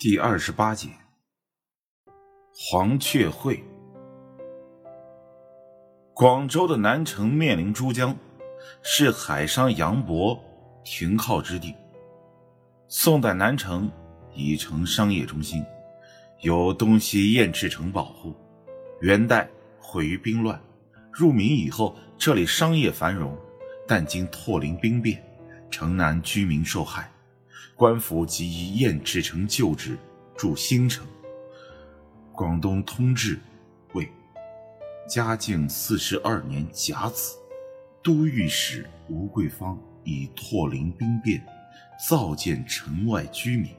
第二十八节，黄雀会。广州的南城面临珠江，是海商杨伯停靠之地。宋代南城已成商业中心，有东西燕翅城保护。元代毁于兵乱，入明以后，这里商业繁荣，但经拓陵兵变，城南居民受害。官府即以燕赤城旧址筑新城。广东通志为，嘉靖四十二年甲子，都御史吴桂芳以拓陵兵变，造建城外居民，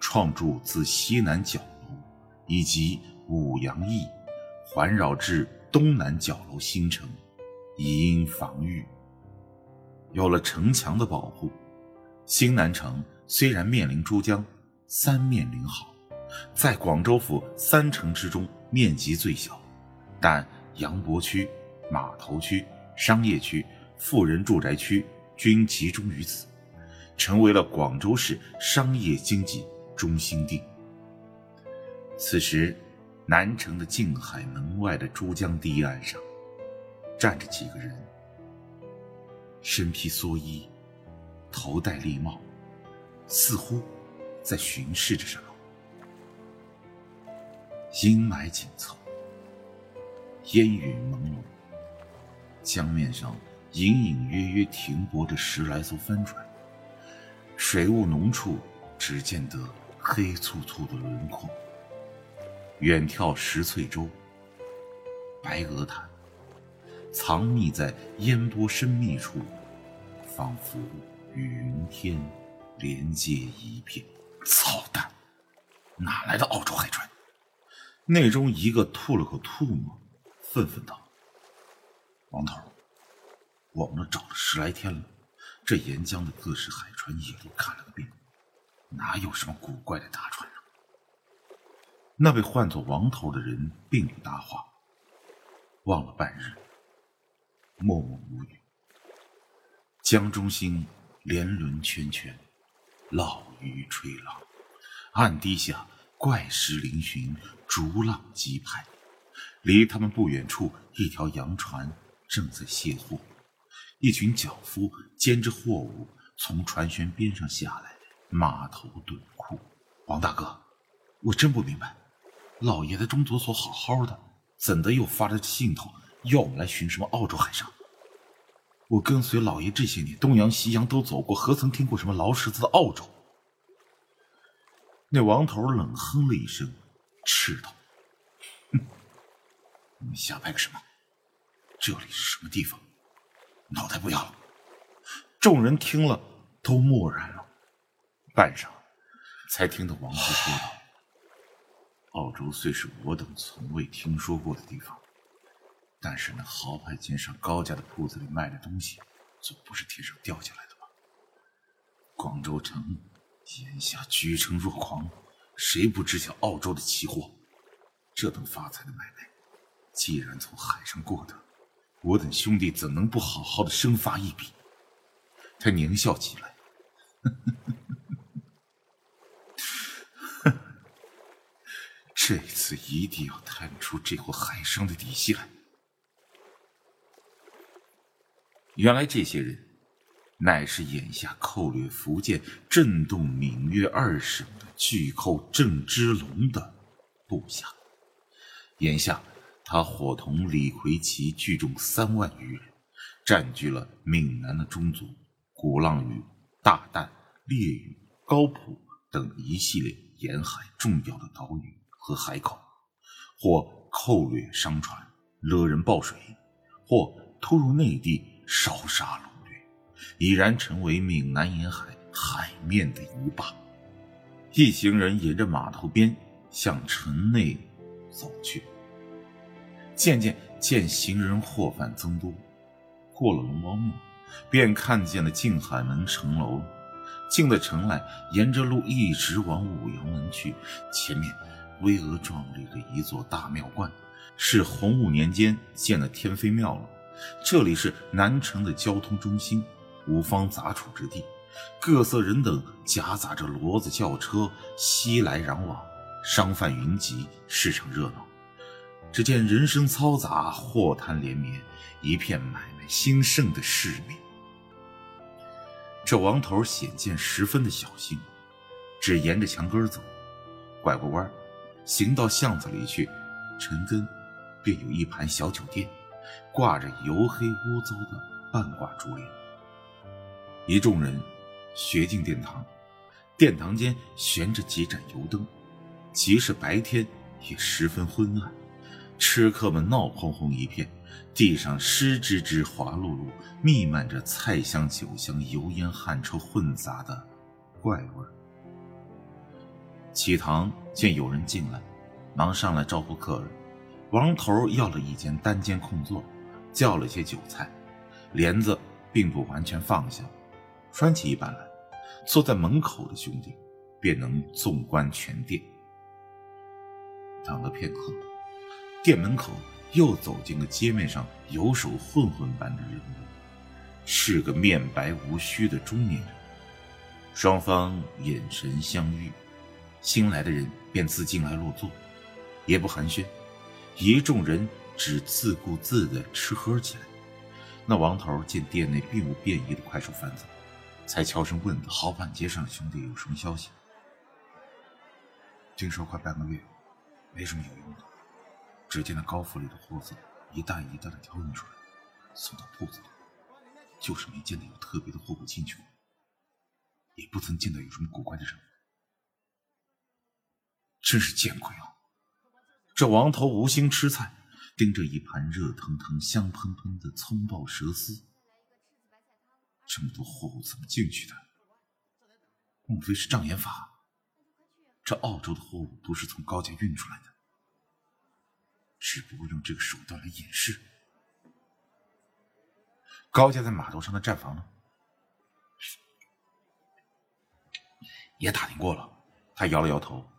创筑自西南角楼以及五羊驿，环绕至东南角楼新城，以应防御。有了城墙的保护，新南城。虽然面临珠江，三面临好，在广州府三城之中面积最小，但杨伯区、码头区、商业区、富人住宅区均集中于此，成为了广州市商业经济中心地。此时，南城的静海门外的珠江堤岸上，站着几个人，身披蓑衣，头戴笠帽。似乎在巡视着什么。阴霾紧凑，烟雨朦胧，江面上隐隐约约停泊着十来艘帆船，水雾浓处只见得黑簇簇的轮廓。远眺石翠洲、白鹅潭，藏匿在烟波深密处，仿佛与云天。连接一片，操蛋！哪来的澳洲海船？内中一个吐了口唾沫，愤愤道：“王头，我们都找了十来天了，这沿江的各式海船也都看了个遍，哪有什么古怪的大船啊？”那位唤作王头的人并不搭话，望了半日，默默无语。江中心连轮圈圈。老鱼吹浪，岸堤下怪石嶙峋，逐浪击拍。离他们不远处，一条洋船正在卸货，一群脚夫肩着货物从船舷边上下来，码头顿库。王大哥，我真不明白，老爷在中左所好好的，怎的又发了信头要我们来寻什么澳洲海上？我跟随老爷这些年，东洋西洋都走过，何曾听过什么劳什子的澳洲？那王头冷哼了一声，斥道：“哼，你们瞎掰个什么？这里是什么地方？脑袋不要了！”众人听了都默然了，半晌，才听得王头说道：“澳洲虽是我等从未听说过的地方。”但是那豪派街上高价的铺子里卖的东西，总不是天上掉下来的吧？广州城眼下居城若狂，谁不知晓澳洲的奇货？这等发财的买卖，既然从海上过得，我等兄弟怎能不好好的生发一笔？他狞笑起来，这次一定要探出这伙海商的底细来。原来这些人，乃是眼下寇掠福建、震动闽粤二省的巨寇郑芝龙的部下。眼下，他伙同李逵奇聚众三万余人，占据了闽南的中族、鼓浪屿、大旦、烈屿、高浦等一系列沿海重要的岛屿和海口，或寇掠商船，勒人报水，或突入内地。烧杀掳掠，已然成为闽南沿海海面的一霸。一行人沿着码头边向城内走去，渐渐见行人货贩增多。过了龙王庙，便看见了静海门城楼。进了城来，沿着路一直往五羊门去。前面巍峨壮丽的一座大庙观，是洪武年间建的天妃庙了。这里是南城的交通中心，五方杂处之地，各色人等夹杂着骡子轿车熙来攘往，商贩云集，市场热闹。只见人声嘈杂，货摊连绵，一片买卖兴盛的市面。这王头显见十分的小心，只沿着墙根走，拐过弯，行到巷子里去，陈根便有一盘小酒店，挂着油黑污糟的半挂竹帘。一众人学进殿堂，殿堂间悬着几盏油灯，即使白天也十分昏暗。吃客们闹哄哄一片，地上湿吱吱、滑漉漉，弥漫着菜香、酒香、油烟、汗臭混杂的怪味儿。启堂见有人进来，忙上来招呼客人。王头要了一间单间空座，叫了些酒菜，帘子并不完全放下，拴起一半来，坐在门口的兄弟便能纵观全店。等了片刻。店门口又走进个街面上游手混混般的人物，是个面白无须的中年人。双方眼神相遇，新来的人便自进来落座，也不寒暄，一众人只自顾自地吃喝起来。那王头见店内并无便衣的快手贩子，才悄声问道：“好板街上的兄弟有什么消息？”听说快半个月，没什么有用的。只见那高府里的货色一袋一袋的挑运出来，送到铺子里，就是没见到有特别的货物进去过，也不曾见到有什么古怪的人物，真是见鬼啊！这王头无心吃菜，盯着一盘热腾腾、香喷喷的葱爆蛇丝，这么多货物怎么进去的？莫非是障眼法？这澳洲的货物都是从高家运出来的。只不过用这个手段来掩饰。高家在码头上的站房呢？也打听过了，他摇了摇头。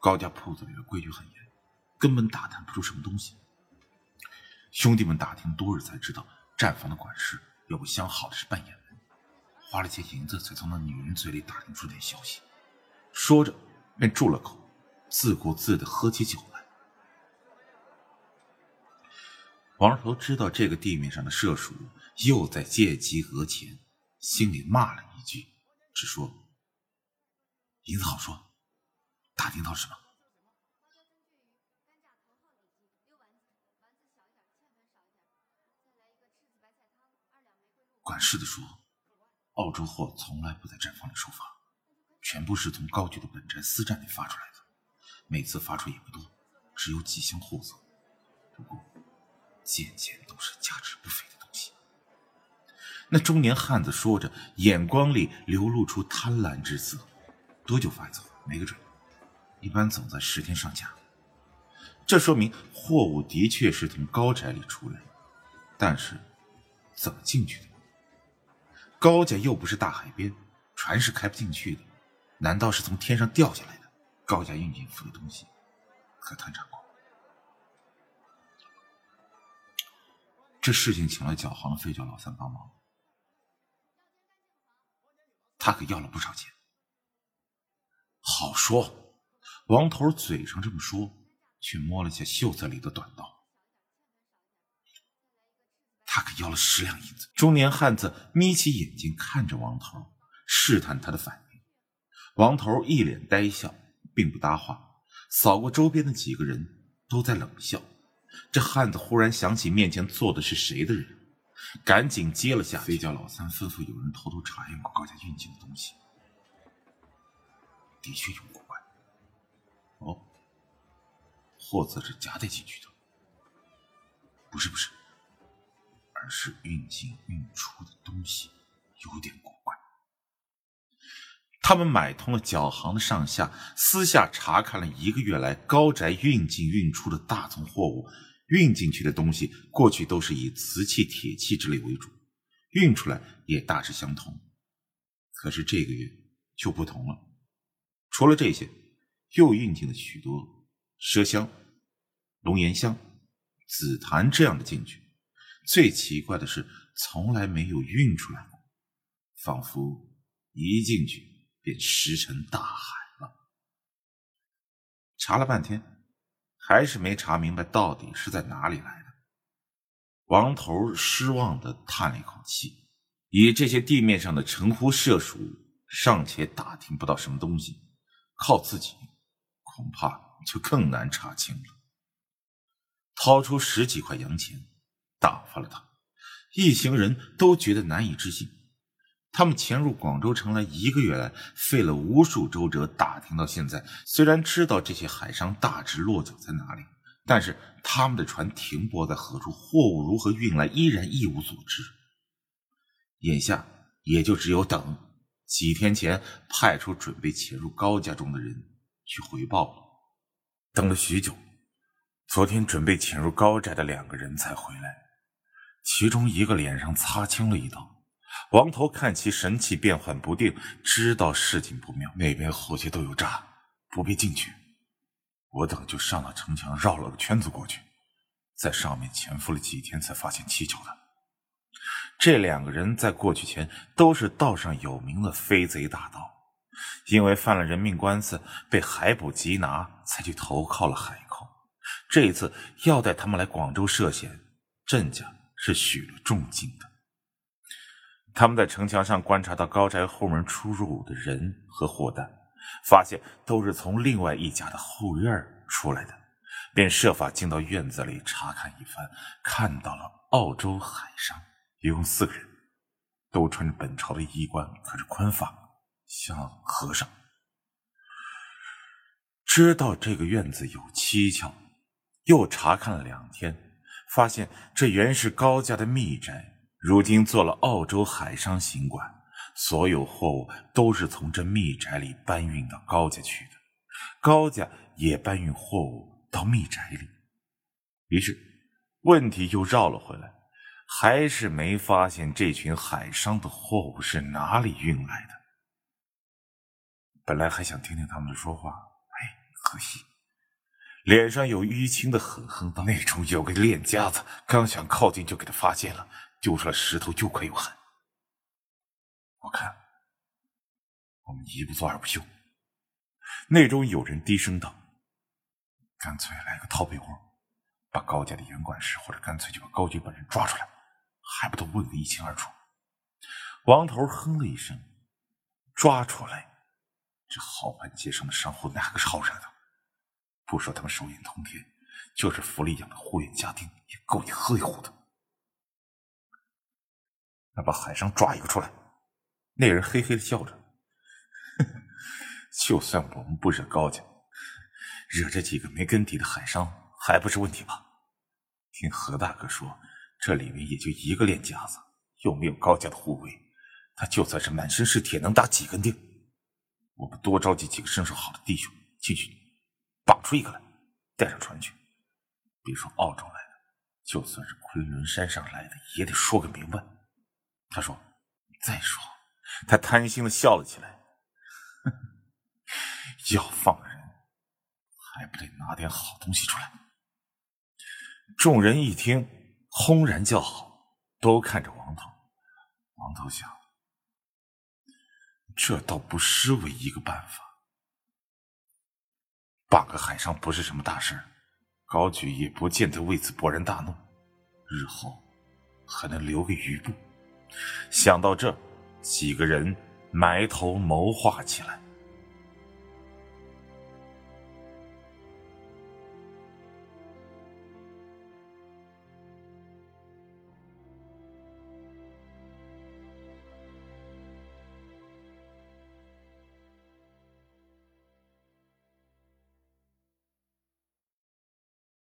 高家铺子里的规矩很严，根本打探不出什么东西。兄弟们打听多日，才知道站房的管事有个相好的是半眼门，花了些银子才从那女人嘴里打听出点消息。说着，便住了口，自顾自的喝起酒来。王二头知道这个地面上的射鼠又在借机讹钱，心里骂了一句，只说：“银子好说，打听到什么？”管事的说：“澳洲货从来不在站房里收发，全部是从高局的本宅私站里发出来的，每次发出也不多，只有几箱货色。不过……”件件都是价值不菲的东西。那中年汉子说着，眼光里流露出贪婪之色。多久发一次？没个准，一般总在十天上架。这说明货物的确是从高宅里出来，但是怎么进去的？高家又不是大海边，船是开不进去的。难道是从天上掉下来的？高家运进府的东西，可探查过？这事情请了脚行的废教老三帮忙，他可要了不少钱。好说，王头嘴上这么说，却摸了下袖子里的短刀。他可要了十两银子。中年汉子眯起眼睛看着王头，试探他的反应。王头一脸呆笑，并不搭话，扫过周边的几个人，都在冷笑。这汉子忽然想起面前坐的是谁的人，赶紧接了下。飞叫老三吩咐有人偷偷查验过高家运进的东西，的确有古怪。哦，货子是夹带进去的，不是不是，而是运进运出的东西有点古怪。他们买通了脚行的上下，私下查看了一个月来高宅运进运出的大宗货物，运进去的东西过去都是以瓷器、铁器之类为主，运出来也大致相同。可是这个月就不同了，除了这些，又运进了许多麝香、龙涎香、紫檀这样的进去。最奇怪的是，从来没有运出来过，仿佛。一进去便石沉大海了。查了半天，还是没查明白到底是在哪里来的。王头失望的叹了一口气，以这些地面上的城狐社鼠，尚且打听不到什么东西，靠自己，恐怕就更难查清了。掏出十几块洋钱，打发了他。一行人都觉得难以置信。他们潜入广州城来一个月来，费了无数周折打听到现在，虽然知道这些海商大致落脚在哪里，但是他们的船停泊在何处，货物如何运来，依然一无所知。眼下也就只有等几天前派出准备潜入高家中的人去回报了。等了许久，昨天准备潜入高宅的两个人才回来。其中一个脸上擦青了一道，王头看其神气变幻不定，知道事情不妙。那边后街都有诈，不必进去。我等就上了城墙，绕了个圈子过去，在上面潜伏了几天，才发现蹊跷的。这两个人在过去前都是道上有名的飞贼大盗，因为犯了人命官司，被海捕缉拿，才去投靠了海寇。这一次要带他们来广州涉险，镇家。是许了重金的。他们在城墙上观察到高宅后门出入的人和货单，发现都是从另外一家的后院出来的，便设法进到院子里查看一番，看到了澳洲海上，一共四个人，都穿着本朝的衣冠，可是宽发，像和尚。知道这个院子有蹊跷，又查看了两天。发现这原是高家的密宅，如今做了澳洲海商行馆，所有货物都是从这密宅里搬运到高家去的，高家也搬运货物到密宅里。于是，问题又绕了回来，还是没发现这群海商的货物是哪里运来的。本来还想听听他们的说话，哎，可惜。脸上有淤青的狠狠道：“那种有个练家子，刚想靠近就给他发现了，丢出来石头又快又狠。我看我们一不做二不休。”内中有人低声道：“干脆来个套被窝，把高家的严管事，或者干脆就把高局本人抓出来，还不都问个一清二楚？”王头哼了一声：“抓出来，这好汉街上的商户哪个是好惹的？”不说他们手眼通天，就是府里养的护院家丁，也够你喝一壶的。那把海商抓一个出来。那人嘿嘿的笑着，就算我们不惹高家，惹这几个没根底的海商还不是问题吧？听何大哥说，这里面也就一个练家子，又没有高家的护卫，他就算是满身是铁，能打几根钉？我们多召集几个身手好的弟兄进去。绑出一个来，带上船去。别说澳洲来的，就算是昆仑山上来的，也得说个明白。他说：“再说。”他贪心的笑了起来。要放人，还不得拿点好东西出来？众人一听，轰然叫好，都看着王头。王头想，这倒不失为一个办法。绑个海上不是什么大事高举也不见得为此勃然大怒，日后还能留个余部。想到这，几个人埋头谋划起来。